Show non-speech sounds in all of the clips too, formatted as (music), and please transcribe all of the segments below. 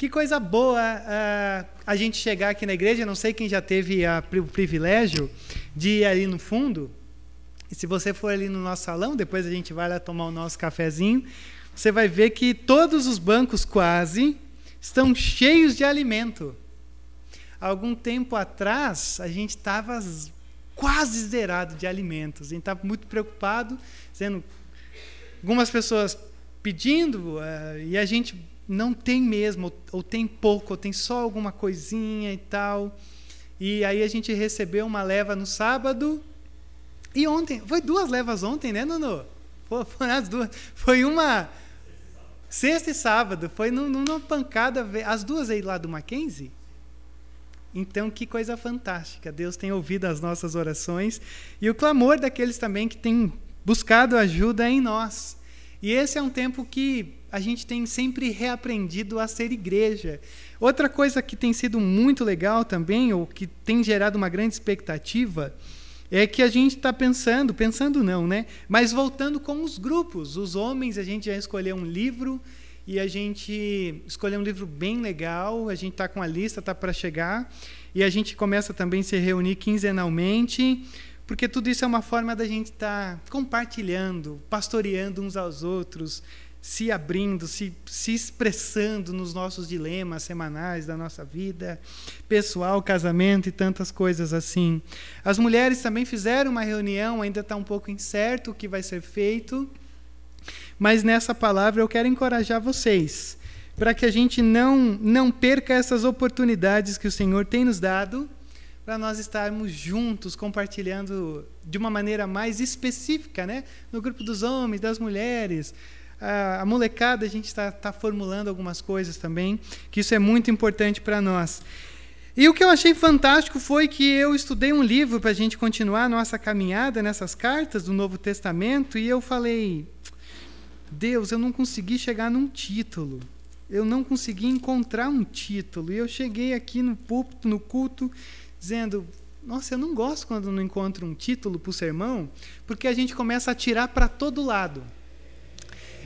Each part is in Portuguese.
Que coisa boa uh, a gente chegar aqui na igreja. Não sei quem já teve a, o privilégio de ir ali no fundo. E se você for ali no nosso salão, depois a gente vai lá tomar o nosso cafezinho, você vai ver que todos os bancos quase estão cheios de alimento. Algum tempo atrás, a gente estava quase zerado de alimentos. A gente estava muito preocupado, dizendo algumas pessoas pedindo uh, e a gente não tem mesmo, ou, tem pouco, ou tem só alguma coisinha e tal. E aí a gente recebeu uma leva no sábado. E ontem, foi duas levas ontem, né, Nuno? Foram as duas. Foi uma sexta e sábado, foi numa pancada, as duas aí lá do Mackenzie. Então, que coisa fantástica. Deus tem ouvido as nossas orações e o clamor daqueles também que têm buscado ajuda em nós. E esse é um tempo que a gente tem sempre reaprendido a ser igreja. Outra coisa que tem sido muito legal também, ou que tem gerado uma grande expectativa, é que a gente está pensando, pensando não, né? Mas voltando com os grupos. Os homens, a gente já escolheu um livro e a gente escolheu um livro bem legal. A gente está com a lista, está para chegar. E a gente começa também a se reunir quinzenalmente, porque tudo isso é uma forma da gente estar tá compartilhando, pastoreando uns aos outros, se abrindo, se, se expressando nos nossos dilemas semanais da nossa vida, pessoal, casamento e tantas coisas assim. As mulheres também fizeram uma reunião, ainda está um pouco incerto o que vai ser feito, mas nessa palavra eu quero encorajar vocês, para que a gente não, não perca essas oportunidades que o Senhor tem nos dado, para nós estarmos juntos, compartilhando de uma maneira mais específica, né? no grupo dos homens, das mulheres a, molecada, a gente está tá formulando algumas coisas também, que isso é muito importante para nós. E o que eu achei fantástico foi que eu estudei um livro para a gente continuar a nossa caminhada nessas cartas do Novo Testamento, e eu falei: Deus, eu não consegui chegar num título. Eu não consegui encontrar um título. E eu cheguei aqui no púlpito, no culto, dizendo: Nossa, eu não gosto quando não encontro um título para o sermão, porque a gente começa a tirar para todo lado.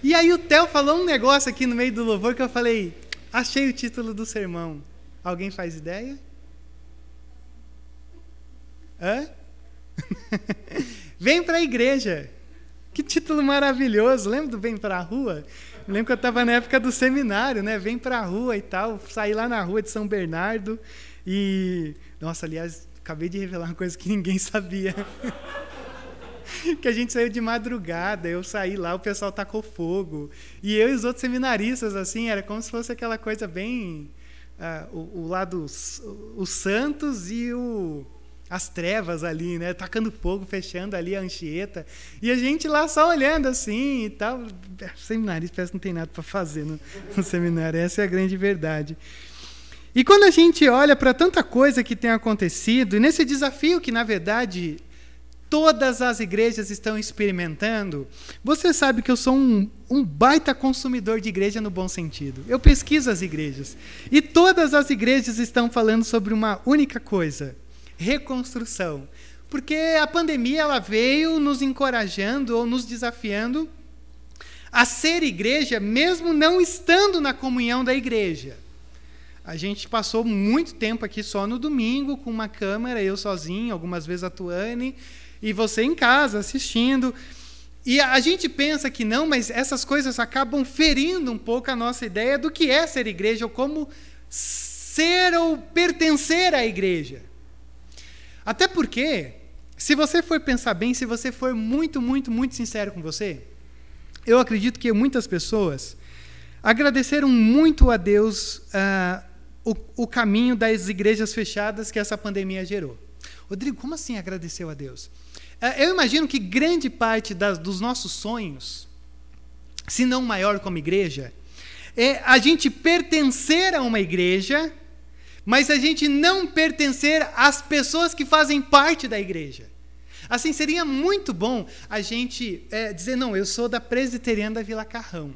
E aí o Theo falou um negócio aqui no meio do louvor que eu falei, achei o título do sermão. Alguém faz ideia? Hã? (laughs) Vem para a igreja. Que título maravilhoso. Lembra do Vem para a Rua? Lembro que eu estava na época do seminário, né? Vem para a rua e tal. Saí lá na rua de São Bernardo e... Nossa, aliás, acabei de revelar uma coisa que ninguém sabia. (laughs) que a gente saiu de madrugada, eu saí lá, o pessoal tacou fogo. E eu e os outros seminaristas, assim, era como se fosse aquela coisa bem. Uh, o, o, lado. Os santos e o, as trevas ali, né? Tacando fogo, fechando ali a anchieta. E a gente lá só olhando assim e tal. Seminarista parece que não tem nada para fazer no, no seminário, essa é a grande verdade. E quando a gente olha para tanta coisa que tem acontecido, e nesse desafio que, na verdade, todas as igrejas estão experimentando, você sabe que eu sou um, um baita consumidor de igreja no bom sentido. Eu pesquiso as igrejas. E todas as igrejas estão falando sobre uma única coisa: reconstrução. Porque a pandemia ela veio nos encorajando ou nos desafiando a ser igreja, mesmo não estando na comunhão da igreja. A gente passou muito tempo aqui só no domingo, com uma câmera, eu sozinho, algumas vezes a Tuane, e você em casa assistindo. E a gente pensa que não, mas essas coisas acabam ferindo um pouco a nossa ideia do que é ser igreja ou como ser ou pertencer à igreja. Até porque, se você for pensar bem, se você for muito, muito, muito sincero com você, eu acredito que muitas pessoas agradeceram muito a Deus uh, o, o caminho das igrejas fechadas que essa pandemia gerou. Rodrigo, como assim agradeceu a Deus? É, eu imagino que grande parte das, dos nossos sonhos, se não maior como igreja, é a gente pertencer a uma igreja, mas a gente não pertencer às pessoas que fazem parte da igreja. Assim, seria muito bom a gente é, dizer: não, eu sou da presbiteriana da Vila Carrão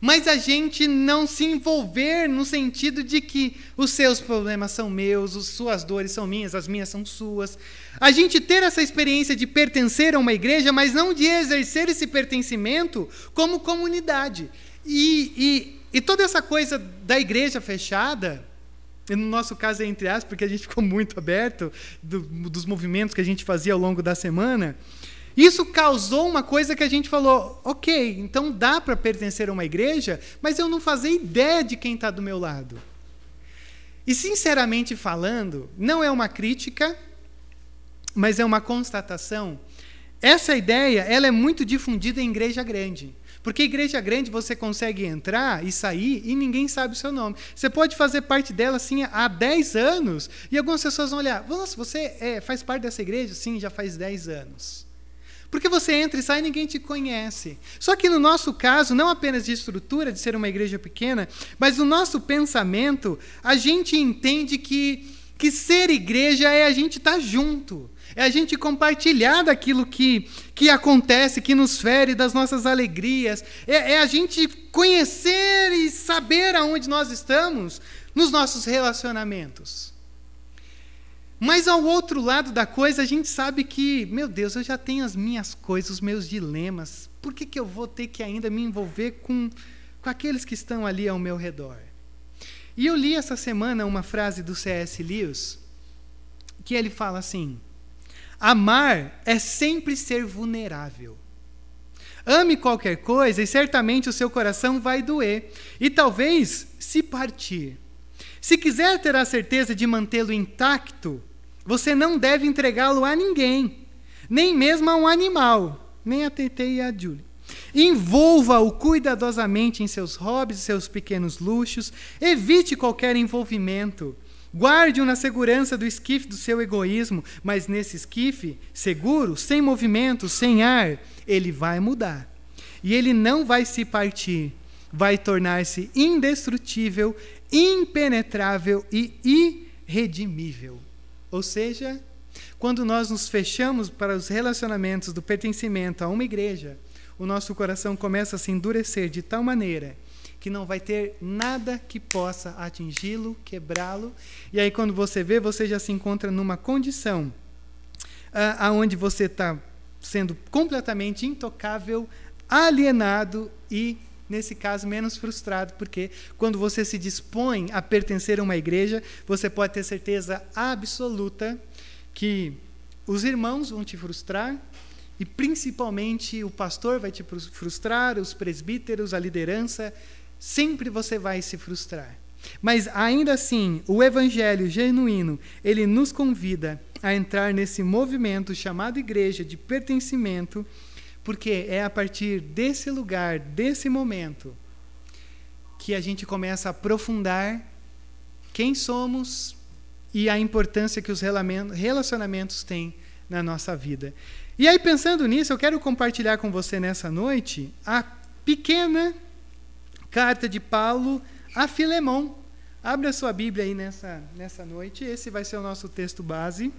mas a gente não se envolver no sentido de que os seus problemas são meus, as suas dores são minhas, as minhas são suas. A gente ter essa experiência de pertencer a uma igreja, mas não de exercer esse pertencimento como comunidade. E, e e toda essa coisa da igreja fechada, no nosso caso é entre aspas, porque a gente ficou muito aberto do, dos movimentos que a gente fazia ao longo da semana, isso causou uma coisa que a gente falou: ok, então dá para pertencer a uma igreja, mas eu não fazia ideia de quem está do meu lado. E, sinceramente falando, não é uma crítica, mas é uma constatação. Essa ideia ela é muito difundida em igreja grande. Porque igreja grande você consegue entrar e sair e ninguém sabe o seu nome. Você pode fazer parte dela assim há 10 anos e algumas pessoas vão olhar: Nossa, você é, faz parte dessa igreja? Sim, já faz 10 anos. Porque você entra e sai e ninguém te conhece. Só que no nosso caso, não apenas de estrutura, de ser uma igreja pequena, mas no nosso pensamento, a gente entende que, que ser igreja é a gente estar tá junto. É a gente compartilhar daquilo que, que acontece, que nos fere, das nossas alegrias. É, é a gente conhecer e saber aonde nós estamos nos nossos relacionamentos. Mas ao outro lado da coisa, a gente sabe que, meu Deus, eu já tenho as minhas coisas, os meus dilemas. Por que, que eu vou ter que ainda me envolver com, com aqueles que estão ali ao meu redor? E eu li essa semana uma frase do C.S. Lewis, que ele fala assim: Amar é sempre ser vulnerável. Ame qualquer coisa e certamente o seu coração vai doer, e talvez se partir. Se quiser ter a certeza de mantê-lo intacto, você não deve entregá-lo a ninguém, nem mesmo a um animal, nem a Tete e a Julie. Envolva-o cuidadosamente em seus hobbies seus pequenos luxos. Evite qualquer envolvimento. Guarde-o na segurança do esquife do seu egoísmo, mas nesse esquife, seguro, sem movimento, sem ar, ele vai mudar. E ele não vai se partir, vai tornar-se indestrutível, impenetrável e irredimível. Ou seja, quando nós nos fechamos para os relacionamentos do pertencimento a uma igreja, o nosso coração começa a se endurecer de tal maneira que não vai ter nada que possa atingi-lo, quebrá-lo. E aí, quando você vê, você já se encontra numa condição ah, aonde você está sendo completamente intocável, alienado e nesse caso, menos frustrado, porque quando você se dispõe a pertencer a uma igreja, você pode ter certeza absoluta que os irmãos vão te frustrar e principalmente o pastor vai te frustrar, os presbíteros, a liderança, sempre você vai se frustrar. Mas ainda assim, o evangelho genuíno, ele nos convida a entrar nesse movimento chamado igreja de pertencimento porque é a partir desse lugar, desse momento, que a gente começa a aprofundar quem somos e a importância que os relacionamentos têm na nossa vida. E aí, pensando nisso, eu quero compartilhar com você nessa noite a pequena carta de Paulo a Filemão. Abra sua Bíblia aí nessa, nessa noite, esse vai ser o nosso texto base.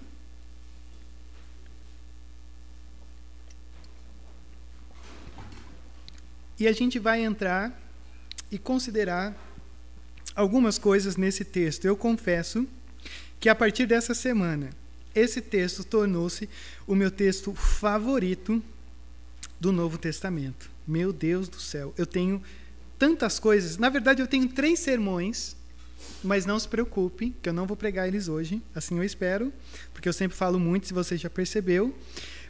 E a gente vai entrar e considerar algumas coisas nesse texto. Eu confesso que a partir dessa semana, esse texto tornou-se o meu texto favorito do Novo Testamento. Meu Deus do céu, eu tenho tantas coisas. Na verdade, eu tenho três sermões, mas não se preocupe, que eu não vou pregar eles hoje, assim eu espero, porque eu sempre falo muito, se você já percebeu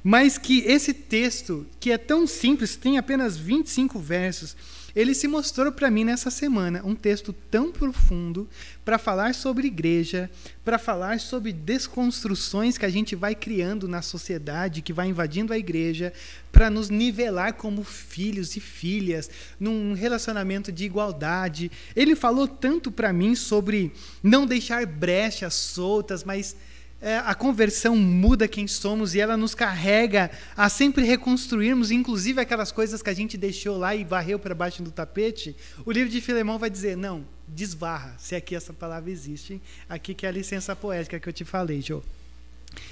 mas que esse texto, que é tão simples, tem apenas 25 versos, ele se mostrou para mim nessa semana um texto tão profundo para falar sobre igreja, para falar sobre desconstruções que a gente vai criando na sociedade, que vai invadindo a igreja, para nos nivelar como filhos e filhas, num relacionamento de igualdade. Ele falou tanto para mim sobre não deixar brechas soltas, mas é, a conversão muda quem somos e ela nos carrega a sempre reconstruirmos, inclusive aquelas coisas que a gente deixou lá e varreu para baixo do tapete. O livro de Filemão vai dizer: não, desvarra, se aqui essa palavra existe, aqui que é a licença poética que eu te falei, Jô.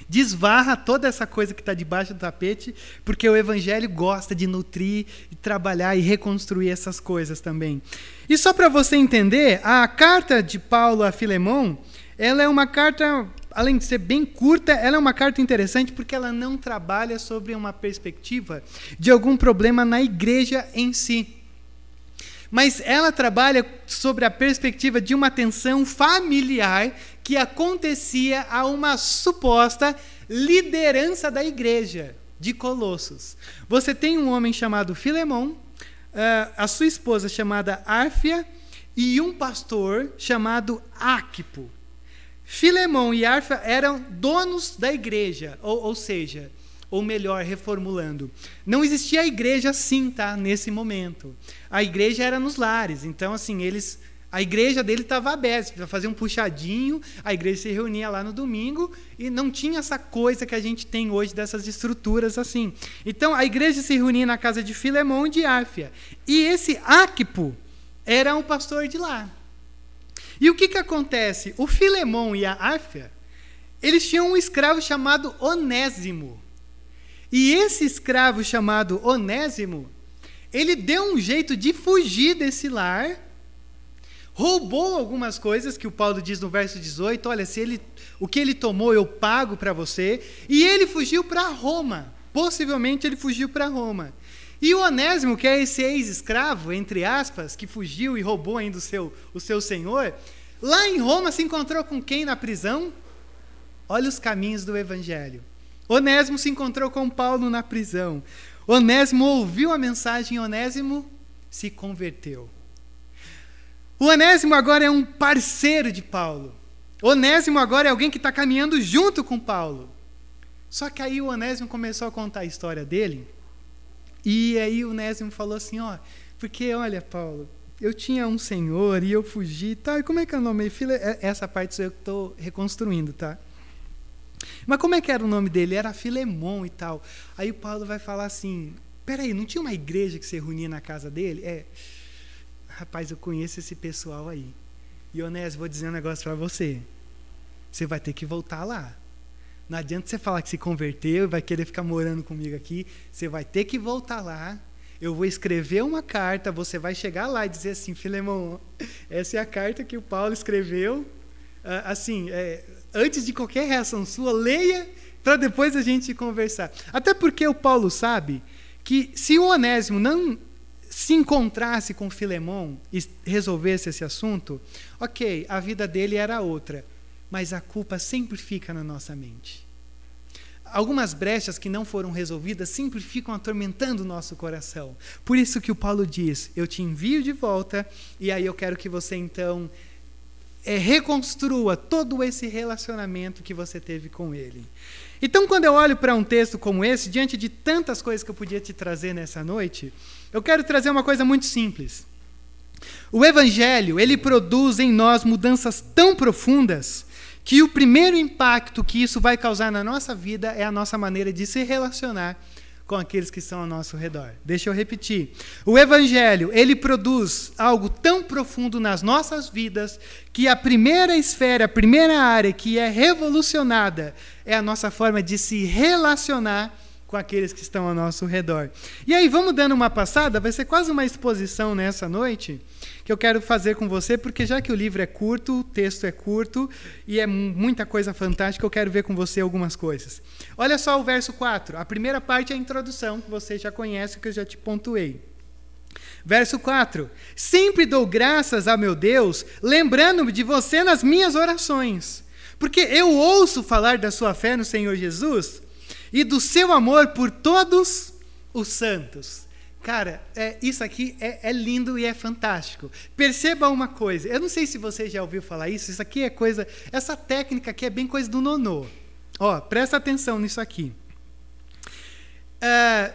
Desvarra toda essa coisa que está debaixo do tapete, porque o Evangelho gosta de nutrir, e trabalhar e reconstruir essas coisas também. E só para você entender, a carta de Paulo a Filemão, ela é uma carta além de ser bem curta, ela é uma carta interessante porque ela não trabalha sobre uma perspectiva de algum problema na igreja em si. mas ela trabalha sobre a perspectiva de uma tensão familiar que acontecia a uma suposta liderança da igreja de Colossos. Você tem um homem chamado Filemão, uh, a sua esposa chamada Árfia e um pastor chamado Áquipo. Filemão e Árfia eram donos da igreja, ou, ou seja, ou melhor, reformulando, não existia a igreja assim, tá? Nesse momento, a igreja era nos lares. Então, assim, eles a igreja dele estava aberta, fazer um puxadinho, a igreja se reunia lá no domingo e não tinha essa coisa que a gente tem hoje dessas estruturas assim. Então a igreja se reunia na casa de Filemão e de Áfia. E esse Áquipo era um pastor de lá. E o que, que acontece? O Filemão e a Áfia, eles tinham um escravo chamado Onésimo. E esse escravo chamado Onésimo, ele deu um jeito de fugir desse lar roubou algumas coisas que o Paulo diz no verso 18, olha, se ele o que ele tomou eu pago para você, e ele fugiu para Roma. Possivelmente ele fugiu para Roma. E o Onésimo, que é esse ex-escravo, entre aspas, que fugiu e roubou ainda o seu, o seu senhor, lá em Roma se encontrou com quem na prisão? Olha os caminhos do evangelho. Onésimo se encontrou com Paulo na prisão. Onésimo ouviu a mensagem, Onésimo se converteu. O Onésimo agora é um parceiro de Paulo. Onésimo agora é alguém que está caminhando junto com Paulo. Só que aí o Onésimo começou a contar a história dele. E aí o Onésimo falou assim: ó, porque olha, Paulo, eu tinha um senhor e eu fugi, tá? E como é que é o nome? File... É, essa parte eu estou reconstruindo, tá? Mas como é que era o nome dele? Era Filemon e tal. Aí o Paulo vai falar assim: peraí, não tinha uma igreja que se reunia na casa dele? É rapaz, eu conheço esse pessoal aí. E Onésio, vou dizer um negócio para você. Você vai ter que voltar lá. Não adianta você falar que se converteu e vai querer ficar morando comigo aqui. Você vai ter que voltar lá. Eu vou escrever uma carta. Você vai chegar lá e dizer assim, Filemão, essa é a carta que o Paulo escreveu. Ah, assim, é, antes de qualquer reação sua, leia para depois a gente conversar. Até porque o Paulo sabe que se o Onésimo não se encontrasse com Filemão e resolvesse esse assunto, ok, a vida dele era outra, mas a culpa sempre fica na nossa mente. Algumas brechas que não foram resolvidas sempre ficam atormentando o nosso coração. Por isso que o Paulo diz: Eu te envio de volta, e aí eu quero que você então é, reconstrua todo esse relacionamento que você teve com ele. Então, quando eu olho para um texto como esse, diante de tantas coisas que eu podia te trazer nessa noite, eu quero trazer uma coisa muito simples. O evangelho, ele produz em nós mudanças tão profundas que o primeiro impacto que isso vai causar na nossa vida é a nossa maneira de se relacionar com aqueles que estão ao nosso redor. Deixa eu repetir. O evangelho, ele produz algo tão profundo nas nossas vidas que a primeira esfera, a primeira área que é revolucionada é a nossa forma de se relacionar com aqueles que estão ao nosso redor. E aí, vamos dando uma passada, vai ser quase uma exposição nessa noite que eu quero fazer com você, porque já que o livro é curto, o texto é curto e é muita coisa fantástica, eu quero ver com você algumas coisas. Olha só o verso 4. A primeira parte é a introdução, que você já conhece, que eu já te pontuei. Verso 4: Sempre dou graças a meu Deus, lembrando-me de você nas minhas orações, porque eu ouço falar da sua fé no Senhor Jesus e do seu amor por todos os santos. Cara, é, isso aqui é, é, lindo e é fantástico. Perceba uma coisa. Eu não sei se você já ouviu falar isso. Isso aqui é coisa. Essa técnica aqui é bem coisa do nonô. Ó, presta atenção nisso aqui. É,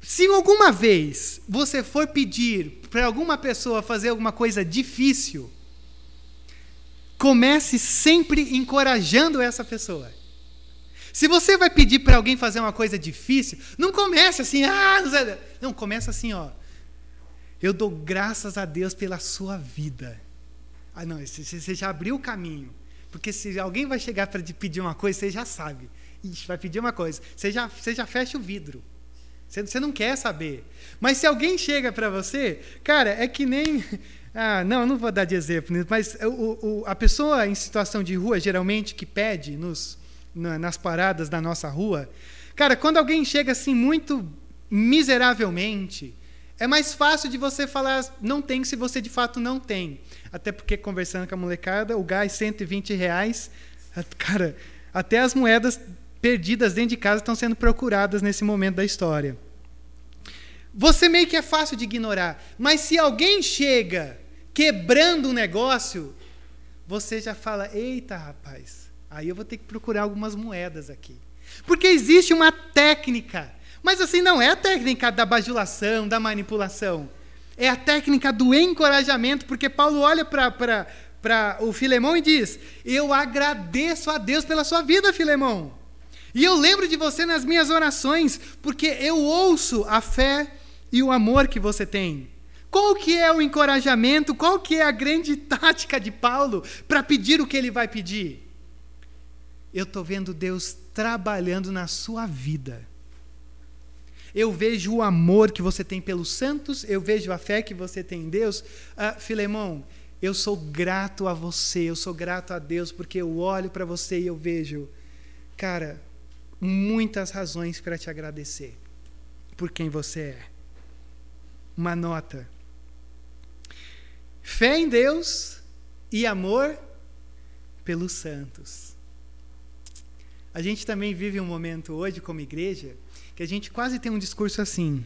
se alguma vez você for pedir para alguma pessoa fazer alguma coisa difícil, comece sempre encorajando essa pessoa. Se você vai pedir para alguém fazer uma coisa difícil, não comece assim, ah, não, começa assim, ó. Eu dou graças a Deus pela sua vida. Ah, não, você já abriu o caminho. Porque se alguém vai chegar para te pedir uma coisa, você já sabe. Ixi, vai pedir uma coisa. Você já, você já fecha o vidro. Você, você não quer saber. Mas se alguém chega para você, cara, é que nem. (laughs) Ah, não, não vou dar de exemplo, mas o, o, a pessoa em situação de rua, geralmente, que pede nos, nas paradas da nossa rua. Cara, quando alguém chega assim muito miseravelmente, É mais fácil de você falar não tem se você de fato não tem. Até porque, conversando com a molecada, o gás 120 reais, cara, até as moedas perdidas dentro de casa estão sendo procuradas nesse momento da história. Você meio que é fácil de ignorar. Mas se alguém chega quebrando um negócio, você já fala: eita, rapaz, aí eu vou ter que procurar algumas moedas aqui. Porque existe uma técnica. Mas assim, não é a técnica da bajulação, da manipulação. É a técnica do encorajamento, porque Paulo olha para o Filemão e diz: Eu agradeço a Deus pela sua vida, Filemão. E eu lembro de você nas minhas orações, porque eu ouço a fé e o amor que você tem. Qual que é o encorajamento? Qual que é a grande (laughs) tática de Paulo para pedir o que ele vai pedir? Eu estou vendo Deus trabalhando na sua vida. Eu vejo o amor que você tem pelos santos, eu vejo a fé que você tem em Deus. Ah, Filemão, eu sou grato a você, eu sou grato a Deus, porque eu olho para você e eu vejo, cara, muitas razões para te agradecer por quem você é uma nota. Fé em Deus e amor pelos santos. A gente também vive um momento hoje, como igreja, que a gente quase tem um discurso assim: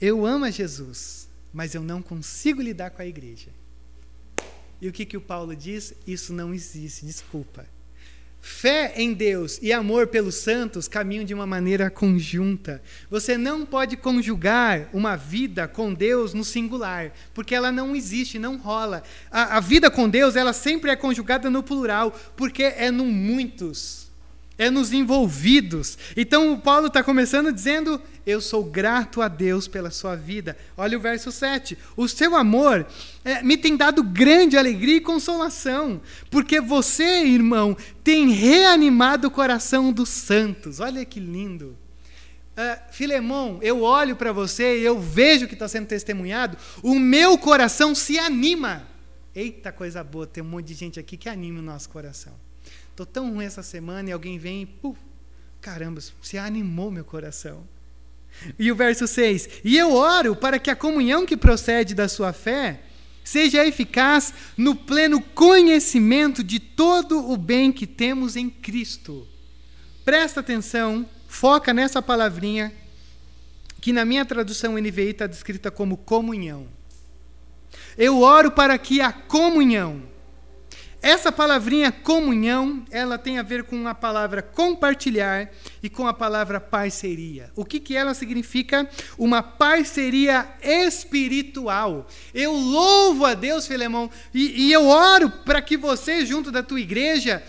eu amo a Jesus, mas eu não consigo lidar com a igreja. E o que, que o Paulo diz? Isso não existe, desculpa. Fé em Deus e amor pelos santos caminham de uma maneira conjunta. Você não pode conjugar uma vida com Deus no singular, porque ela não existe, não rola. A, a vida com Deus, ela sempre é conjugada no plural, porque é no muitos é nos envolvidos. Então o Paulo está começando dizendo: Eu sou grato a Deus pela sua vida. Olha o verso 7. O seu amor é, me tem dado grande alegria e consolação, porque você, irmão, tem reanimado o coração dos santos. Olha que lindo. Uh, Filemão, eu olho para você e eu vejo que está sendo testemunhado, o meu coração se anima. Eita coisa boa, tem um monte de gente aqui que anima o nosso coração. Estou tão ruim essa semana e alguém vem e, puf, caramba, você animou meu coração. E o verso 6: E eu oro para que a comunhão que procede da sua fé seja eficaz no pleno conhecimento de todo o bem que temos em Cristo. Presta atenção, foca nessa palavrinha, que na minha tradução NVI está descrita como comunhão. Eu oro para que a comunhão essa palavrinha comunhão, ela tem a ver com a palavra compartilhar e com a palavra parceria. O que, que ela significa? Uma parceria espiritual. Eu louvo a Deus, Filemão, e, e eu oro para que você, junto da tua igreja,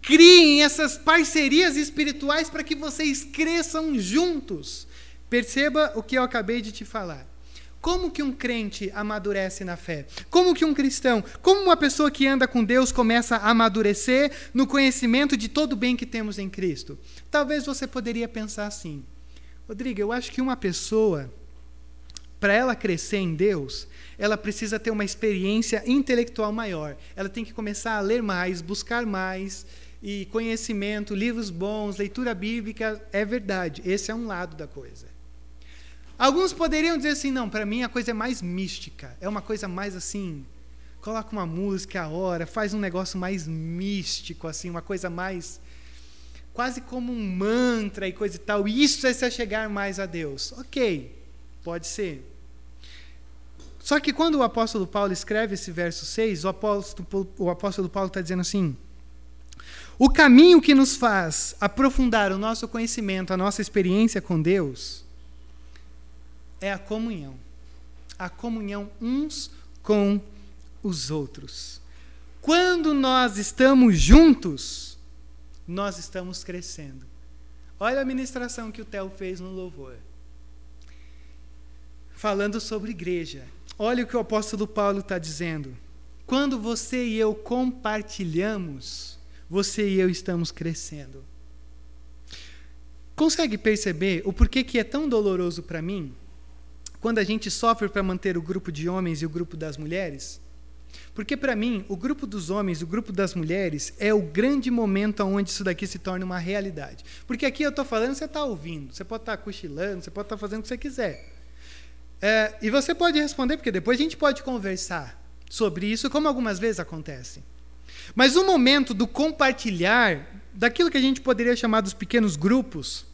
criem essas parcerias espirituais para que vocês cresçam juntos. Perceba o que eu acabei de te falar. Como que um crente amadurece na fé? Como que um cristão, como uma pessoa que anda com Deus começa a amadurecer no conhecimento de todo o bem que temos em Cristo? Talvez você poderia pensar assim: Rodrigo, eu acho que uma pessoa, para ela crescer em Deus, ela precisa ter uma experiência intelectual maior. Ela tem que começar a ler mais, buscar mais, e conhecimento, livros bons, leitura bíblica. É verdade, esse é um lado da coisa. Alguns poderiam dizer assim: não, para mim a coisa é mais mística, é uma coisa mais assim. Coloca uma música a hora, faz um negócio mais místico, assim, uma coisa mais. quase como um mantra e coisa e tal. Isso é se chegar mais a Deus. Ok, pode ser. Só que quando o apóstolo Paulo escreve esse verso 6, o apóstolo, o apóstolo Paulo está dizendo assim: o caminho que nos faz aprofundar o nosso conhecimento, a nossa experiência com Deus, é a comunhão. A comunhão uns com os outros. Quando nós estamos juntos, nós estamos crescendo. Olha a ministração que o Theo fez no louvor. Falando sobre igreja. Olha o que o apóstolo Paulo está dizendo. Quando você e eu compartilhamos, você e eu estamos crescendo. Consegue perceber o porquê que é tão doloroso para mim quando a gente sofre para manter o grupo de homens e o grupo das mulheres? Porque, para mim, o grupo dos homens e o grupo das mulheres é o grande momento onde isso daqui se torna uma realidade. Porque aqui eu estou falando, você está ouvindo, você pode estar tá cochilando, você pode estar tá fazendo o que você quiser. É, e você pode responder, porque depois a gente pode conversar sobre isso, como algumas vezes acontece. Mas o momento do compartilhar, daquilo que a gente poderia chamar dos pequenos grupos,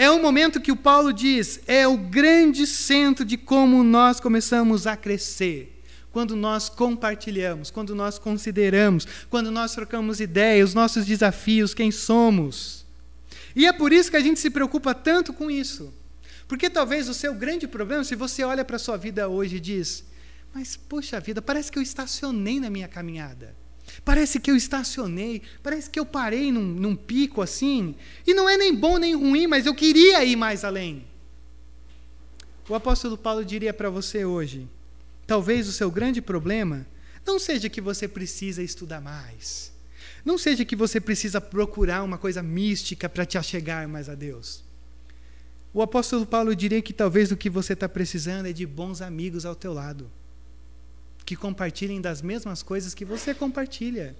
é o momento que o Paulo diz, é o grande centro de como nós começamos a crescer. Quando nós compartilhamos, quando nós consideramos, quando nós trocamos ideias, os nossos desafios, quem somos. E é por isso que a gente se preocupa tanto com isso. Porque talvez o seu grande problema, se você olha para a sua vida hoje e diz: Mas, poxa vida, parece que eu estacionei na minha caminhada. Parece que eu estacionei, parece que eu parei num, num pico assim. E não é nem bom nem ruim, mas eu queria ir mais além. O apóstolo Paulo diria para você hoje: talvez o seu grande problema não seja que você precisa estudar mais. Não seja que você precisa procurar uma coisa mística para te achegar mais a Deus. O apóstolo Paulo diria que talvez o que você está precisando é de bons amigos ao teu lado, que compartilhem das mesmas coisas que você compartilha.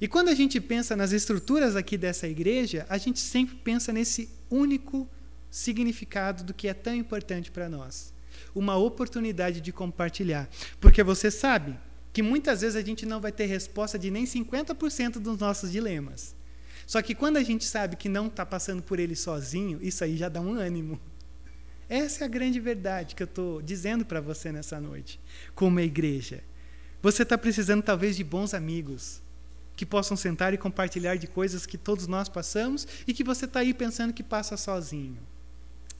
E quando a gente pensa nas estruturas aqui dessa igreja, a gente sempre pensa nesse único significado do que é tão importante para nós. Uma oportunidade de compartilhar. Porque você sabe que muitas vezes a gente não vai ter resposta de nem 50% dos nossos dilemas. Só que quando a gente sabe que não está passando por ele sozinho, isso aí já dá um ânimo. Essa é a grande verdade que eu estou dizendo para você nessa noite, como igreja. Você está precisando talvez de bons amigos que possam sentar e compartilhar de coisas que todos nós passamos e que você está aí pensando que passa sozinho.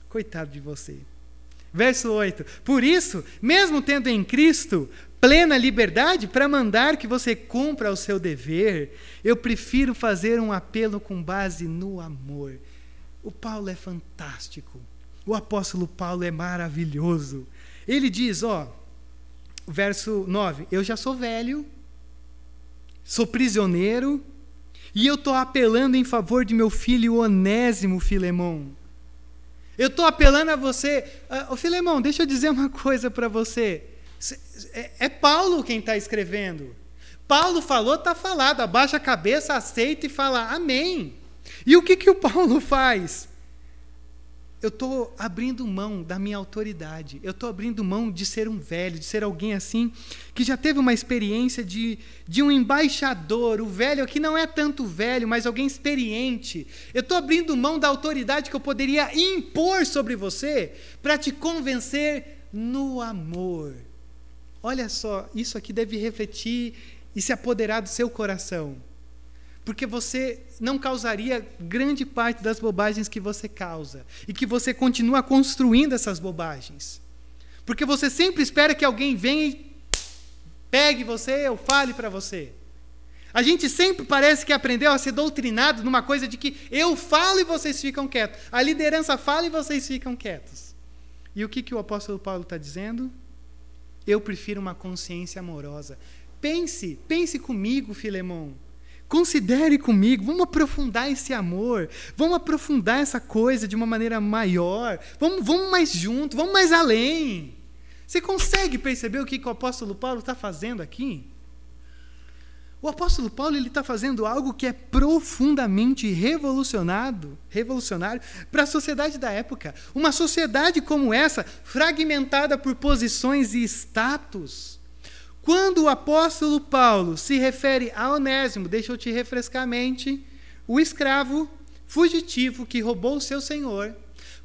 Coitado de você. Verso 8: Por isso, mesmo tendo em Cristo plena liberdade para mandar que você cumpra o seu dever, eu prefiro fazer um apelo com base no amor. O Paulo é fantástico. O apóstolo Paulo é maravilhoso. Ele diz, ó, verso 9: Eu já sou velho, sou prisioneiro, e eu estou apelando em favor de meu filho Onésimo Filemão. Eu estou apelando a você. Uh, Filemão, deixa eu dizer uma coisa para você. É, é Paulo quem está escrevendo. Paulo falou, está falado. Abaixa a cabeça, aceita e fala amém. E o que, que o Paulo faz? Eu estou abrindo mão da minha autoridade. Eu estou abrindo mão de ser um velho, de ser alguém assim, que já teve uma experiência de, de um embaixador. O velho aqui não é tanto velho, mas alguém experiente. Eu estou abrindo mão da autoridade que eu poderia impor sobre você para te convencer no amor. Olha só, isso aqui deve refletir e se apoderar do seu coração. Porque você não causaria grande parte das bobagens que você causa. E que você continua construindo essas bobagens. Porque você sempre espera que alguém venha e pegue você ou fale para você. A gente sempre parece que aprendeu a ser doutrinado numa coisa de que eu falo e vocês ficam quietos. A liderança fala e vocês ficam quietos. E o que, que o apóstolo Paulo está dizendo? Eu prefiro uma consciência amorosa. Pense, pense comigo, Filemão. Considere comigo, vamos aprofundar esse amor, vamos aprofundar essa coisa de uma maneira maior, vamos, vamos mais junto, vamos mais além. Você consegue perceber o que, que o apóstolo Paulo está fazendo aqui? O apóstolo Paulo ele está fazendo algo que é profundamente revolucionado, revolucionário para a sociedade da época. Uma sociedade como essa, fragmentada por posições e status. Quando o apóstolo Paulo se refere a Onésimo, deixa eu te refrescar a mente, o escravo fugitivo que roubou o seu senhor.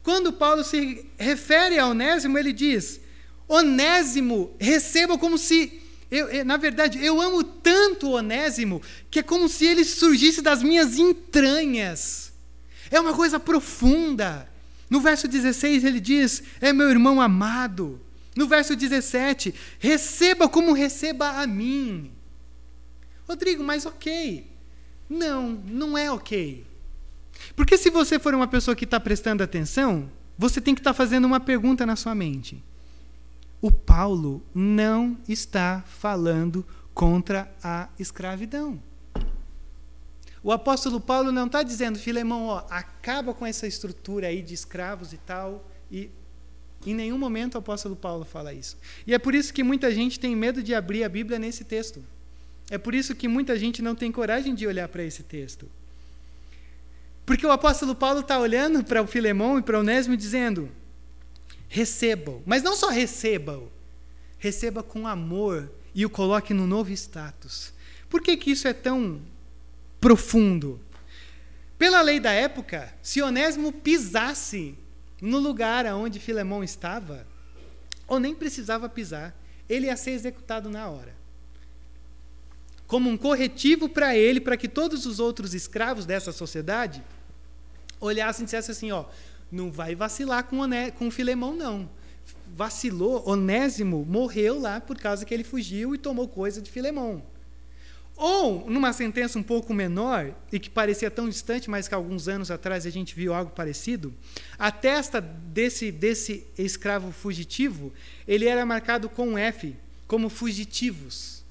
Quando Paulo se refere a Onésimo, ele diz: Onésimo, receba como se eu, eu, na verdade, eu amo tanto o Onésimo que é como se ele surgisse das minhas entranhas. É uma coisa profunda. No verso 16 ele diz: É meu irmão amado. No verso 17, receba como receba a mim. Rodrigo, mas ok. Não, não é ok. Porque se você for uma pessoa que está prestando atenção, você tem que estar tá fazendo uma pergunta na sua mente o Paulo não está falando contra a escravidão. O apóstolo Paulo não está dizendo, Filemão, ó, acaba com essa estrutura aí de escravos e tal, e em nenhum momento o apóstolo Paulo fala isso. E é por isso que muita gente tem medo de abrir a Bíblia nesse texto. É por isso que muita gente não tem coragem de olhar para esse texto. Porque o apóstolo Paulo está olhando para o Filemão e para o Onésimo dizendo: recebam, mas não só recebam, receba com amor e o coloque no novo status. Por que, que isso é tão profundo? Pela lei da época, se Onésimo pisasse no lugar onde Filemão estava, ou nem precisava pisar, ele ia ser executado na hora. Como um corretivo para ele, para que todos os outros escravos dessa sociedade olhassem e dissessem assim: ó, não vai vacilar com, Oné, com Filemão, não. Vacilou, Onésimo morreu lá por causa que ele fugiu e tomou coisa de Filemão. Ou, numa sentença um pouco menor, e que parecia tão distante, mas que alguns anos atrás a gente viu algo parecido, a testa desse, desse escravo fugitivo, ele era marcado com um F, como fugitivos.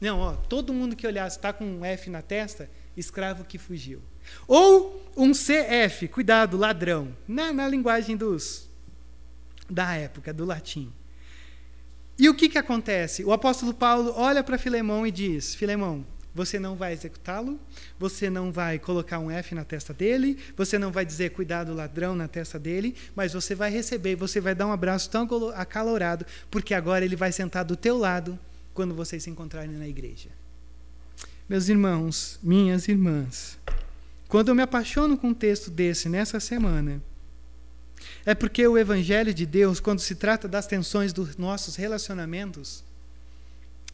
Não, ó, todo mundo que olhasse está com um F na testa, escravo que fugiu. Ou um CF, cuidado, ladrão, na, na linguagem dos da época, do latim. E o que, que acontece? O apóstolo Paulo olha para Filemão e diz: Filemão, você não vai executá-lo, você não vai colocar um F na testa dele, você não vai dizer cuidado ladrão na testa dele, mas você vai receber, você vai dar um abraço tão acalorado, porque agora ele vai sentar do teu lado quando vocês se encontrarem na igreja. Meus irmãos, minhas irmãs, quando eu me apaixono com um texto desse nessa semana, é porque o Evangelho de Deus, quando se trata das tensões dos nossos relacionamentos,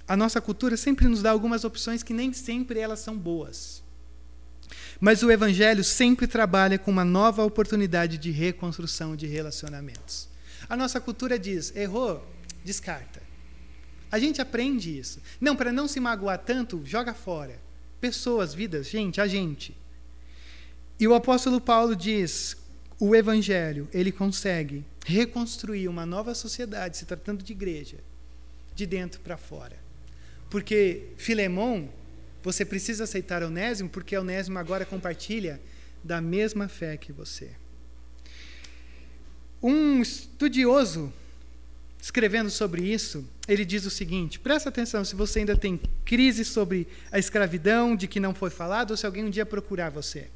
a nossa cultura sempre nos dá algumas opções que nem sempre elas são boas. Mas o Evangelho sempre trabalha com uma nova oportunidade de reconstrução de relacionamentos. A nossa cultura diz: errou, descarta. A gente aprende isso. Não, para não se magoar tanto, joga fora. Pessoas, vidas, gente, a gente. E o apóstolo Paulo diz: o evangelho, ele consegue reconstruir uma nova sociedade, se tratando de igreja, de dentro para fora. Porque Filemão, você precisa aceitar Onésimo, porque Onésimo agora compartilha da mesma fé que você. Um estudioso escrevendo sobre isso, ele diz o seguinte: presta atenção se você ainda tem crise sobre a escravidão, de que não foi falado, ou se alguém um dia procurar você.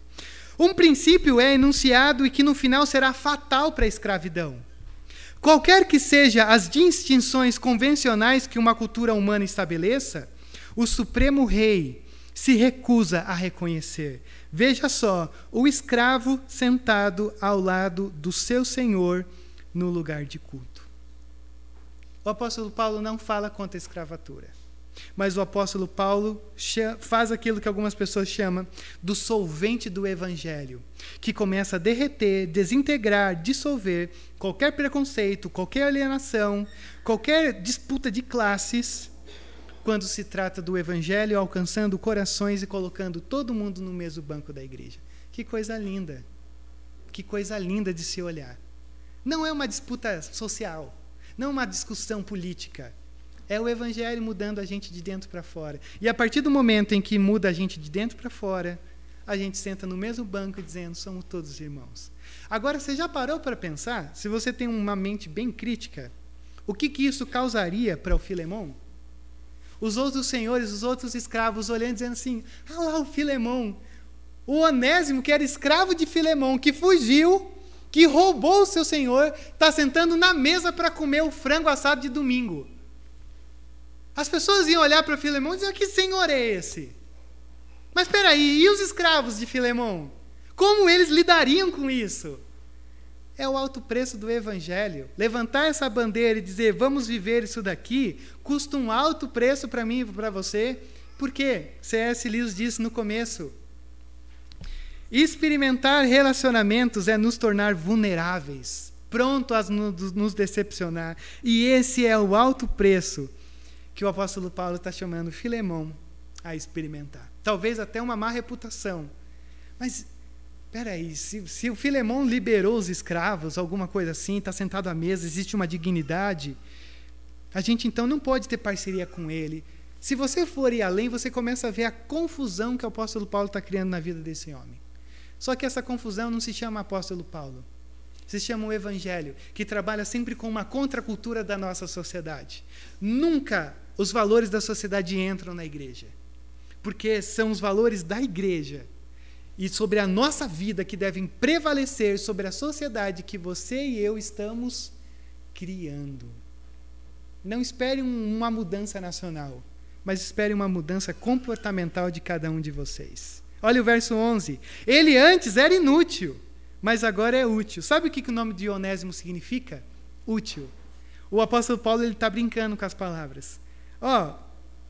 Um princípio é enunciado e que no final será fatal para a escravidão. Qualquer que seja as distinções convencionais que uma cultura humana estabeleça, o Supremo Rei se recusa a reconhecer. Veja só, o escravo sentado ao lado do seu senhor no lugar de culto. O apóstolo Paulo não fala contra a escravatura. Mas o apóstolo Paulo faz aquilo que algumas pessoas chamam do solvente do evangelho, que começa a derreter, desintegrar, dissolver qualquer preconceito, qualquer alienação, qualquer disputa de classes, quando se trata do evangelho alcançando corações e colocando todo mundo no mesmo banco da igreja. Que coisa linda! Que coisa linda de se olhar. Não é uma disputa social, não é uma discussão política é o evangelho mudando a gente de dentro para fora. E a partir do momento em que muda a gente de dentro para fora, a gente senta no mesmo banco dizendo: somos todos irmãos. Agora, você já parou para pensar, se você tem uma mente bem crítica, o que, que isso causaria para o Filemão? Os outros senhores, os outros escravos olhando dizendo assim: ah lá o Filemão, o Onésimo, que era escravo de Filemão, que fugiu, que roubou o seu senhor, está sentando na mesa para comer o frango assado de domingo. As pessoas iam olhar para Filemão e dizer: que senhor é esse? Mas espera aí, e os escravos de Filemão? Como eles lidariam com isso? É o alto preço do evangelho. Levantar essa bandeira e dizer: vamos viver isso daqui, custa um alto preço para mim e para você. Por quê? C.S. Lewis disse no começo: experimentar relacionamentos é nos tornar vulneráveis, pronto a nos decepcionar. E esse é o alto preço que o apóstolo Paulo está chamando Filemão a experimentar. Talvez até uma má reputação. Mas, peraí, se, se o Filemão liberou os escravos, alguma coisa assim, está sentado à mesa, existe uma dignidade, a gente então não pode ter parceria com ele. Se você for ir além, você começa a ver a confusão que o apóstolo Paulo está criando na vida desse homem. Só que essa confusão não se chama apóstolo Paulo. Se chama o Evangelho, que trabalha sempre com uma contracultura da nossa sociedade. Nunca os valores da sociedade entram na igreja. Porque são os valores da igreja e sobre a nossa vida que devem prevalecer sobre a sociedade que você e eu estamos criando. Não espere uma mudança nacional, mas espere uma mudança comportamental de cada um de vocês. Olha o verso 11. Ele antes era inútil, mas agora é útil. Sabe o que, o nome de Onésimo significa? Útil. O apóstolo Paulo está brincando com as palavras. Ó,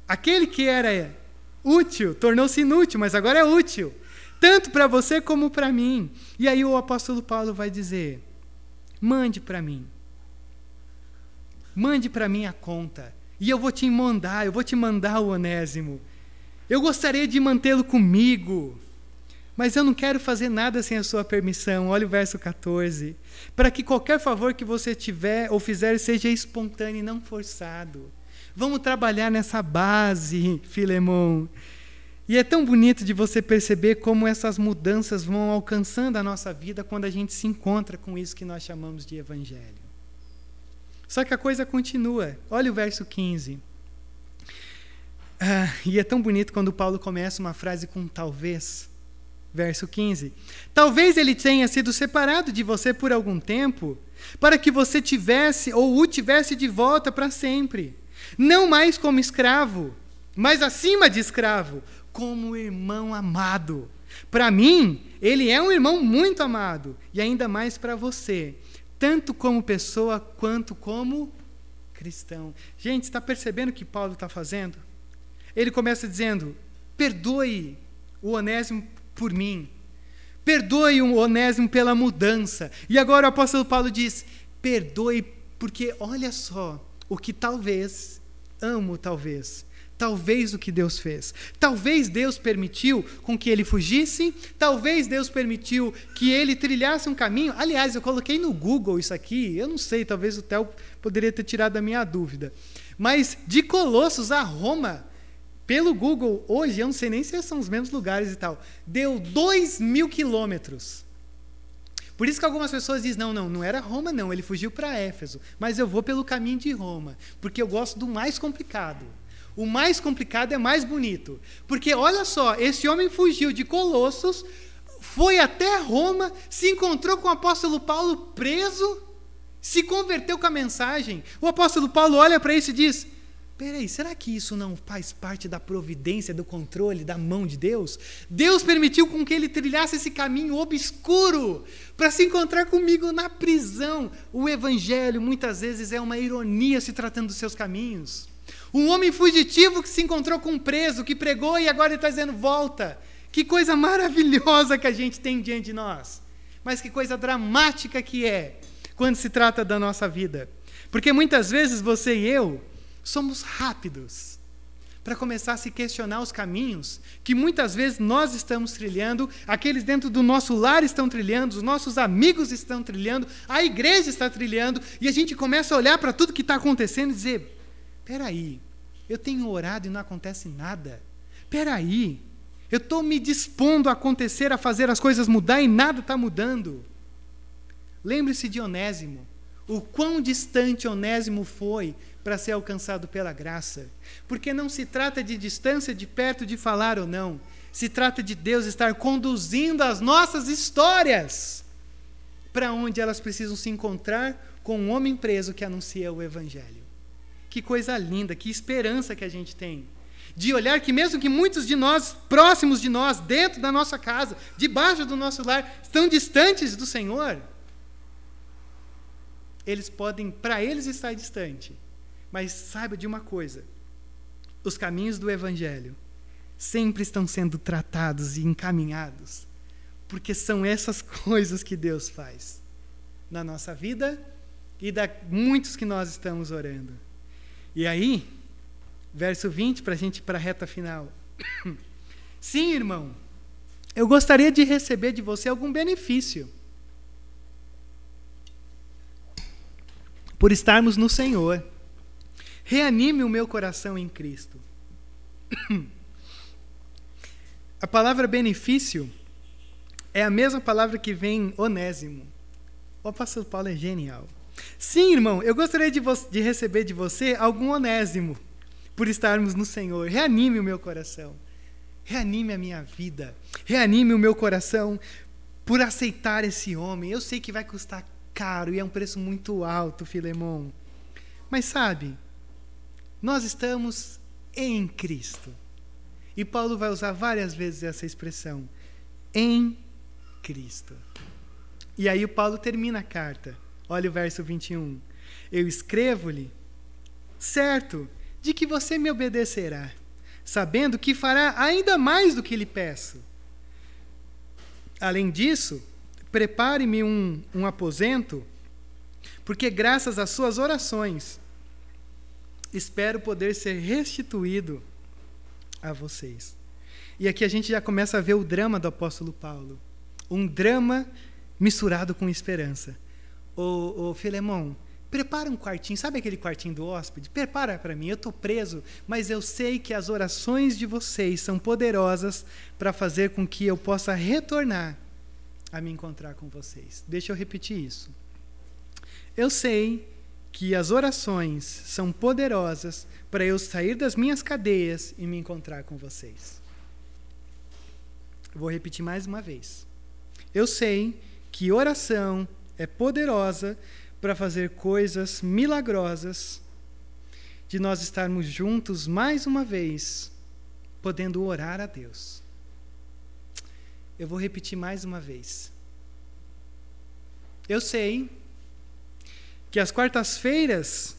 aquele que era útil tornou-se inútil, mas agora é útil tanto para você como para mim. E aí o apóstolo Paulo vai dizer: mande para mim. Mande para mim a conta. E eu vou te mandar, eu vou te mandar o onésimo. Eu gostaria de mantê-lo comigo. Mas eu não quero fazer nada sem a sua permissão. Olha o verso 14. Para que qualquer favor que você tiver ou fizer seja espontâneo e não forçado. Vamos trabalhar nessa base, Filemão. E é tão bonito de você perceber como essas mudanças vão alcançando a nossa vida quando a gente se encontra com isso que nós chamamos de evangelho. Só que a coisa continua. Olha o verso 15. Ah, e é tão bonito quando Paulo começa uma frase com talvez. Verso 15. Talvez ele tenha sido separado de você por algum tempo, para que você tivesse ou o tivesse de volta para sempre. Não mais como escravo, mas acima de escravo, como irmão amado. Para mim, ele é um irmão muito amado, e ainda mais para você, tanto como pessoa quanto como cristão. Gente, está percebendo o que Paulo está fazendo? Ele começa dizendo: perdoe o Onésimo por mim, perdoe o Onésimo pela mudança. E agora o apóstolo Paulo diz: perdoe, porque olha só, o que talvez, amo talvez, Talvez o que Deus fez. Talvez Deus permitiu com que ele fugisse. Talvez Deus permitiu que ele trilhasse um caminho. Aliás, eu coloquei no Google isso aqui. Eu não sei, talvez o Theo poderia ter tirado a minha dúvida. Mas de Colossos a Roma, pelo Google, hoje, eu não sei nem se são os mesmos lugares e tal, deu dois mil quilômetros. Por isso que algumas pessoas dizem: não, não, não era Roma, não, ele fugiu para Éfeso. Mas eu vou pelo caminho de Roma, porque eu gosto do mais complicado. O mais complicado é mais bonito. Porque olha só, esse homem fugiu de Colossos, foi até Roma, se encontrou com o apóstolo Paulo preso, se converteu com a mensagem. O apóstolo Paulo olha para isso e diz: Peraí, será que isso não faz parte da providência, do controle, da mão de Deus? Deus permitiu com que ele trilhasse esse caminho obscuro para se encontrar comigo na prisão. O evangelho muitas vezes é uma ironia se tratando dos seus caminhos. Um homem fugitivo que se encontrou com um preso, que pregou e agora está dizendo: volta. Que coisa maravilhosa que a gente tem diante de nós. Mas que coisa dramática que é quando se trata da nossa vida. Porque muitas vezes você e eu somos rápidos para começar a se questionar os caminhos que muitas vezes nós estamos trilhando, aqueles dentro do nosso lar estão trilhando, os nossos amigos estão trilhando, a igreja está trilhando, e a gente começa a olhar para tudo que está acontecendo e dizer: peraí, eu tenho orado e não acontece nada. Peraí, eu estou me dispondo a acontecer, a fazer as coisas mudar e nada está mudando. Lembre-se de Onésimo. O quão distante Onésimo foi para ser alcançado pela graça. Porque não se trata de distância, de perto, de falar ou não. Se trata de Deus estar conduzindo as nossas histórias para onde elas precisam se encontrar com um homem preso que anuncia o Evangelho. Que coisa linda, que esperança que a gente tem. De olhar que, mesmo que muitos de nós, próximos de nós, dentro da nossa casa, debaixo do nosso lar, estão distantes do Senhor, eles podem, para eles, estar distante. Mas saiba de uma coisa: os caminhos do Evangelho sempre estão sendo tratados e encaminhados, porque são essas (laughs) coisas que Deus faz na nossa vida e da muitos que nós estamos orando. E aí, verso 20, para a gente ir para a reta final. (coughs) Sim, irmão, eu gostaria de receber de você algum benefício. Por estarmos no Senhor. Reanime o meu coração em Cristo. (clears throat) A palavra benefício é a mesma palavra que vem onésimo. O apóstolo Paulo é genial. Sim, irmão, eu gostaria de, de receber de você algum onésimo por estarmos no Senhor. Reanime o meu coração. reanime a minha vida, reanime o meu coração por aceitar esse homem. Eu sei que vai custar caro e é um preço muito alto, Filemão. Mas sabe, nós estamos em Cristo. E Paulo vai usar várias vezes essa expressão, em Cristo. E aí o Paulo termina a carta. Olha o verso 21. Eu escrevo-lhe, certo, de que você me obedecerá, sabendo que fará ainda mais do que lhe peço. Além disso, prepare-me um, um aposento, porque graças às suas orações espero poder ser restituído a vocês. E aqui a gente já começa a ver o drama do apóstolo Paulo. Um drama misturado com esperança. Ô, ô Filemão, prepara um quartinho, sabe aquele quartinho do hóspede? Prepara para mim, eu estou preso, mas eu sei que as orações de vocês são poderosas para fazer com que eu possa retornar a me encontrar com vocês. Deixa eu repetir isso. Eu sei que as orações são poderosas para eu sair das minhas cadeias e me encontrar com vocês. Vou repetir mais uma vez. Eu sei que oração é poderosa para fazer coisas milagrosas, de nós estarmos juntos mais uma vez, podendo orar a Deus. Eu vou repetir mais uma vez. Eu sei que as quartas-feiras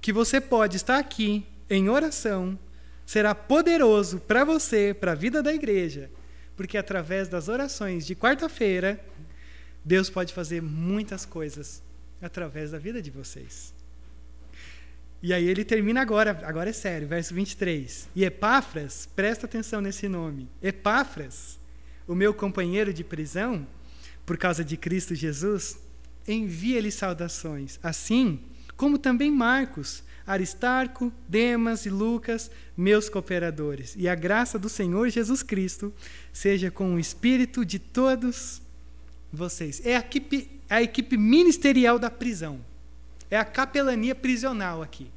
que você pode estar aqui em oração será poderoso para você, para a vida da igreja, porque através das orações de quarta-feira, Deus pode fazer muitas coisas através da vida de vocês. E aí ele termina agora, agora é sério, verso 23. E Epáfras, presta atenção nesse nome. Epáfras, o meu companheiro de prisão, por causa de Cristo Jesus, envia-lhe saudações, assim como também Marcos, Aristarco, Demas e Lucas, meus cooperadores. E a graça do Senhor Jesus Cristo seja com o espírito de todos vocês. É a equipe, a equipe ministerial da prisão. É a capelania prisional aqui.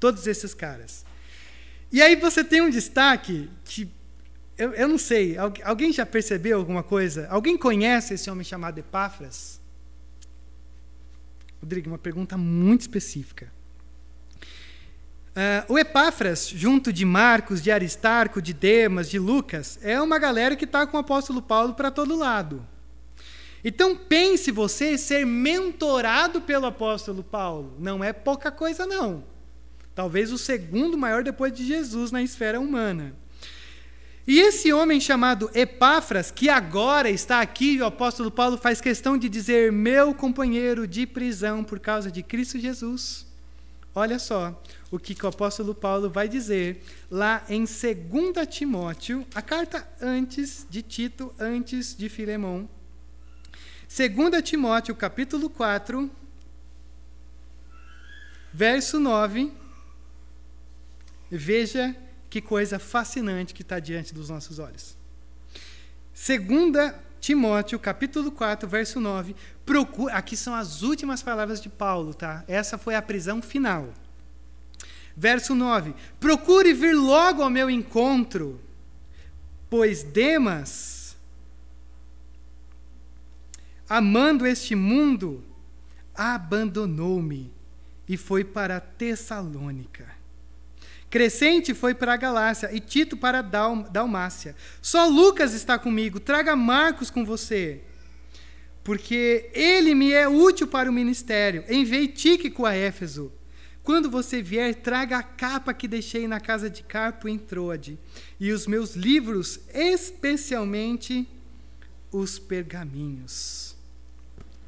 Todos esses caras. E aí você tem um destaque que eu, eu não sei, alguém já percebeu alguma coisa? Alguém conhece esse homem chamado Epáfras? Rodrigo, uma pergunta muito específica. Uh, o Epáfras, junto de Marcos, de Aristarco, de Demas, de Lucas, é uma galera que está com o apóstolo Paulo para todo lado. Então pense você ser mentorado pelo apóstolo Paulo. Não é pouca coisa, não. Talvez o segundo maior depois de Jesus na esfera humana. E esse homem chamado Epáfras, que agora está aqui, o apóstolo Paulo faz questão de dizer, meu companheiro de prisão por causa de Cristo Jesus. Olha só o que, que o apóstolo Paulo vai dizer lá em 2 Timóteo, a carta antes de Tito, antes de Filemão. 2 Timóteo, capítulo 4, verso 9. Veja que coisa fascinante que está diante dos nossos olhos. 2 Timóteo, capítulo 4, verso 9. Procura, aqui são as últimas palavras de Paulo, tá? Essa foi a prisão final. Verso 9: Procure vir logo ao meu encontro, pois Demas, amando este mundo, abandonou-me e foi para Tessalônica. Crescente foi para a Galácia e Tito para a Dalmácia. Só Lucas está comigo, traga Marcos com você, porque ele me é útil para o ministério. Enviei Tíquico a Éfeso. Quando você vier, traga a capa que deixei na casa de Carpo em Troade, e os meus livros, especialmente os pergaminhos.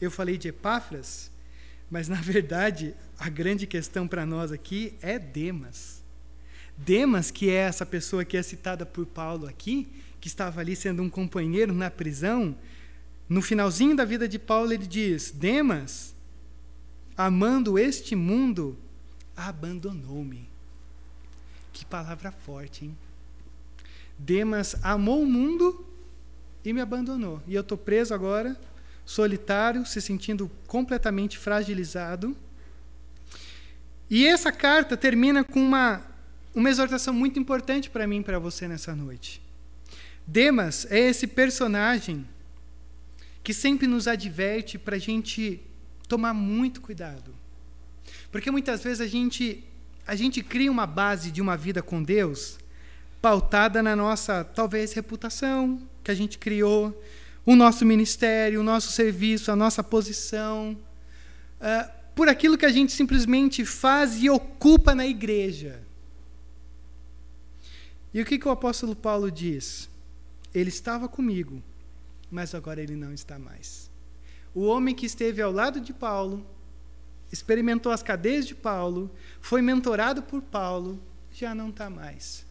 Eu falei de Epáfras, mas na verdade a grande questão para nós aqui é Demas. Demas, que é essa pessoa que é citada por Paulo aqui, que estava ali sendo um companheiro na prisão, no finalzinho da vida de Paulo ele diz: Demas, amando este mundo, abandonou-me. Que palavra forte, hein? Demas amou o mundo e me abandonou. E eu estou preso agora, solitário, se sentindo completamente fragilizado. E essa carta termina com uma uma exortação muito importante para mim e para você nessa noite. Demas é esse personagem que sempre nos adverte para a gente tomar muito cuidado. Porque muitas vezes a gente, a gente cria uma base de uma vida com Deus pautada na nossa, talvez, reputação que a gente criou, o nosso ministério, o nosso serviço, a nossa posição, uh, por aquilo que a gente simplesmente faz e ocupa na igreja. E o que, que o apóstolo Paulo diz? Ele estava comigo, mas agora ele não está mais. O homem que esteve ao lado de Paulo, experimentou as cadeias de Paulo, foi mentorado por Paulo, já não está mais.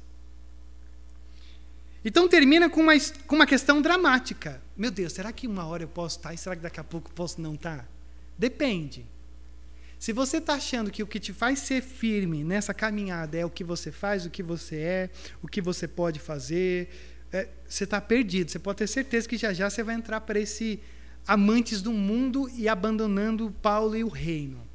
Então termina com uma, com uma questão dramática. Meu Deus, será que uma hora eu posso estar e será que daqui a pouco eu posso não estar? Depende. Se você está achando que o que te faz ser firme nessa caminhada é o que você faz, o que você é, o que você pode fazer, é, você está perdido. Você pode ter certeza que já já você vai entrar para esse amantes do mundo e abandonando Paulo e o reino.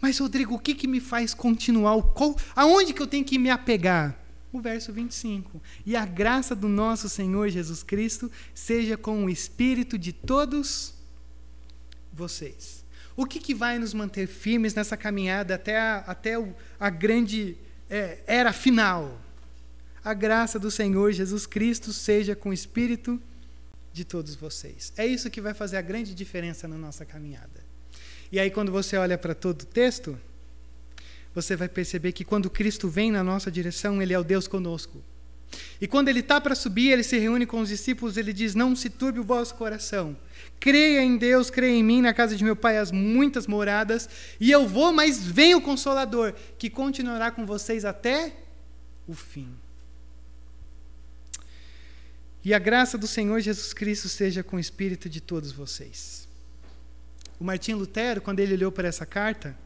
Mas, Rodrigo, o que, que me faz continuar? Qual, aonde que eu tenho que me apegar? O verso 25. E a graça do nosso Senhor Jesus Cristo seja com o espírito de todos vocês. O que, que vai nos manter firmes nessa caminhada até a, até a grande é, era final? A graça do Senhor Jesus Cristo seja com o espírito de todos vocês. É isso que vai fazer a grande diferença na nossa caminhada. E aí, quando você olha para todo o texto, você vai perceber que quando Cristo vem na nossa direção, Ele é o Deus conosco. E quando ele está para subir, ele se reúne com os discípulos, ele diz: Não se turbe o vosso coração. Creia em Deus, creia em mim, na casa de meu pai as muitas moradas, e eu vou, mas vem o Consolador, que continuará com vocês até o fim. E a graça do Senhor Jesus Cristo seja com o espírito de todos vocês. O Martim Lutero, quando ele olhou para essa carta,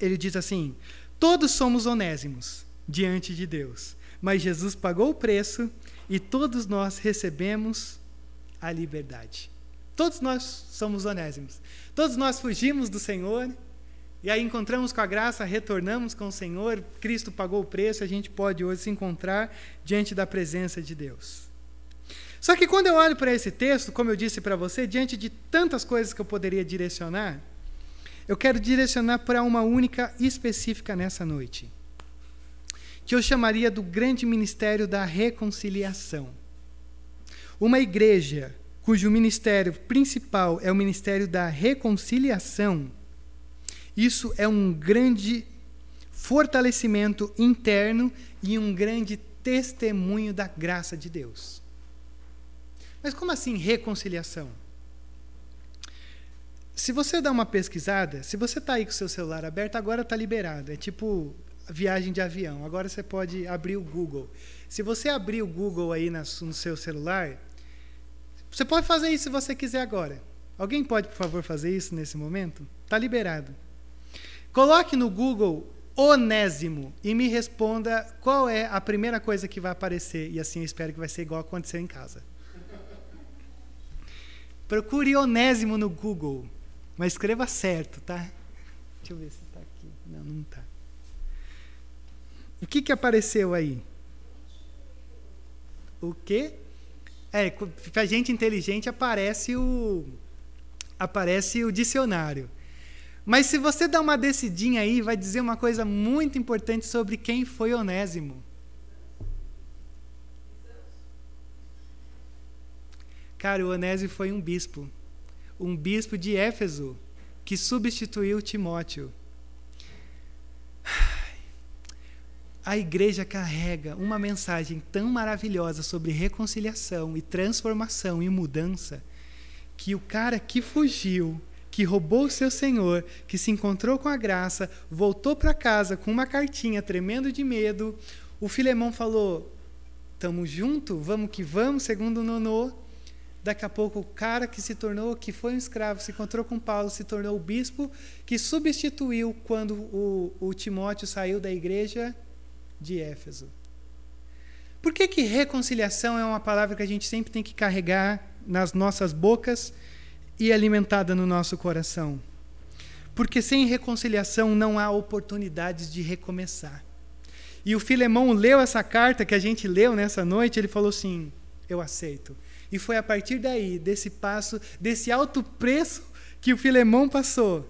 ele diz assim: Todos somos onésimos diante de Deus mas Jesus pagou o preço e todos nós recebemos a liberdade. Todos nós somos onésimos. Todos nós fugimos do Senhor e aí encontramos com a graça, retornamos com o Senhor. Cristo pagou o preço, a gente pode hoje se encontrar diante da presença de Deus. Só que quando eu olho para esse texto, como eu disse para você, diante de tantas coisas que eu poderia direcionar, eu quero direcionar para uma única específica nessa noite que eu chamaria do grande ministério da reconciliação. Uma igreja cujo ministério principal é o ministério da reconciliação, isso é um grande fortalecimento interno e um grande testemunho da graça de Deus. Mas como assim reconciliação? Se você dá uma pesquisada, se você está aí com o seu celular aberto, agora está liberado. É tipo viagem de avião. Agora você pode abrir o Google. Se você abrir o Google aí no seu celular, você pode fazer isso se você quiser agora. Alguém pode, por favor, fazer isso nesse momento? Está liberado. Coloque no Google onésimo e me responda qual é a primeira coisa que vai aparecer. E assim eu espero que vai ser igual aconteceu em casa. Procure onésimo no Google, mas escreva certo, tá? Deixa eu ver se está aqui. Não, não está. O que, que apareceu aí? O quê? É, para gente inteligente aparece o aparece o dicionário. Mas se você dá uma decidinha aí, vai dizer uma coisa muito importante sobre quem foi Onésimo. Cara, o Onésimo foi um bispo. Um bispo de Éfeso que substituiu Timóteo. A igreja carrega uma mensagem tão maravilhosa sobre reconciliação e transformação e mudança que o cara que fugiu, que roubou o seu senhor, que se encontrou com a graça, voltou para casa com uma cartinha tremendo de medo. O Filemão falou: "Tamo junto, vamos que vamos", segundo o Nonô. Daqui a pouco o cara que se tornou, que foi um escravo, se encontrou com Paulo, se tornou o bispo que substituiu quando o, o Timóteo saiu da igreja de Éfeso. Por que, que reconciliação é uma palavra que a gente sempre tem que carregar nas nossas bocas e alimentada no nosso coração? Porque sem reconciliação não há oportunidades de recomeçar. e o Filemão leu essa carta que a gente leu nessa noite, ele falou assim: Eu aceito. E foi a partir daí, desse passo, desse alto preço que o Filemão passou,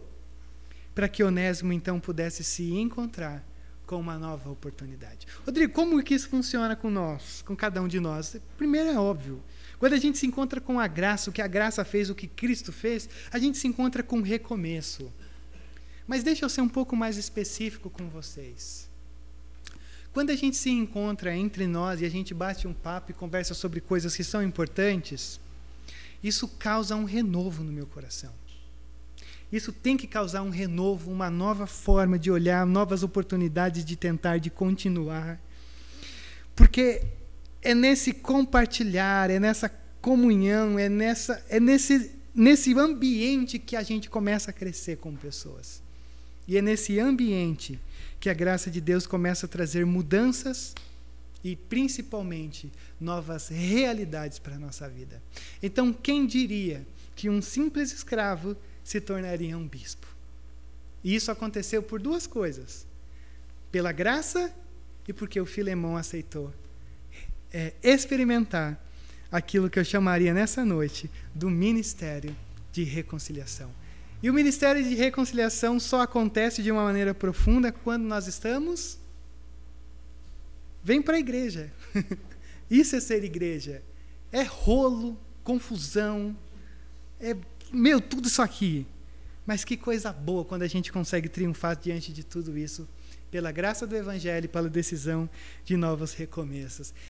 para que Onésimo então pudesse se encontrar com uma nova oportunidade. Rodrigo, como que isso funciona com nós, com cada um de nós? Primeiro é óbvio. Quando a gente se encontra com a graça, o que a graça fez, o que Cristo fez, a gente se encontra com um recomeço. Mas deixa eu ser um pouco mais específico com vocês. Quando a gente se encontra entre nós e a gente bate um papo e conversa sobre coisas que são importantes, isso causa um renovo no meu coração. Isso tem que causar um renovo, uma nova forma de olhar, novas oportunidades de tentar, de continuar. Porque é nesse compartilhar, é nessa comunhão, é, nessa, é nesse, nesse ambiente que a gente começa a crescer como pessoas. E é nesse ambiente que a graça de Deus começa a trazer mudanças e principalmente novas realidades para a nossa vida. Então, quem diria que um simples escravo se tornaria um bispo? E isso aconteceu por duas coisas: pela graça e porque o Filemão aceitou é, experimentar aquilo que eu chamaria nessa noite do ministério de reconciliação. E o ministério de reconciliação só acontece de uma maneira profunda quando nós estamos. Vem para a igreja. (laughs) Isso é ser igreja. É rolo, confusão, é meu tudo isso aqui. Mas que coisa boa quando a gente consegue triunfar diante de tudo isso pela graça do Evangelho, pela decisão de novos recomeços.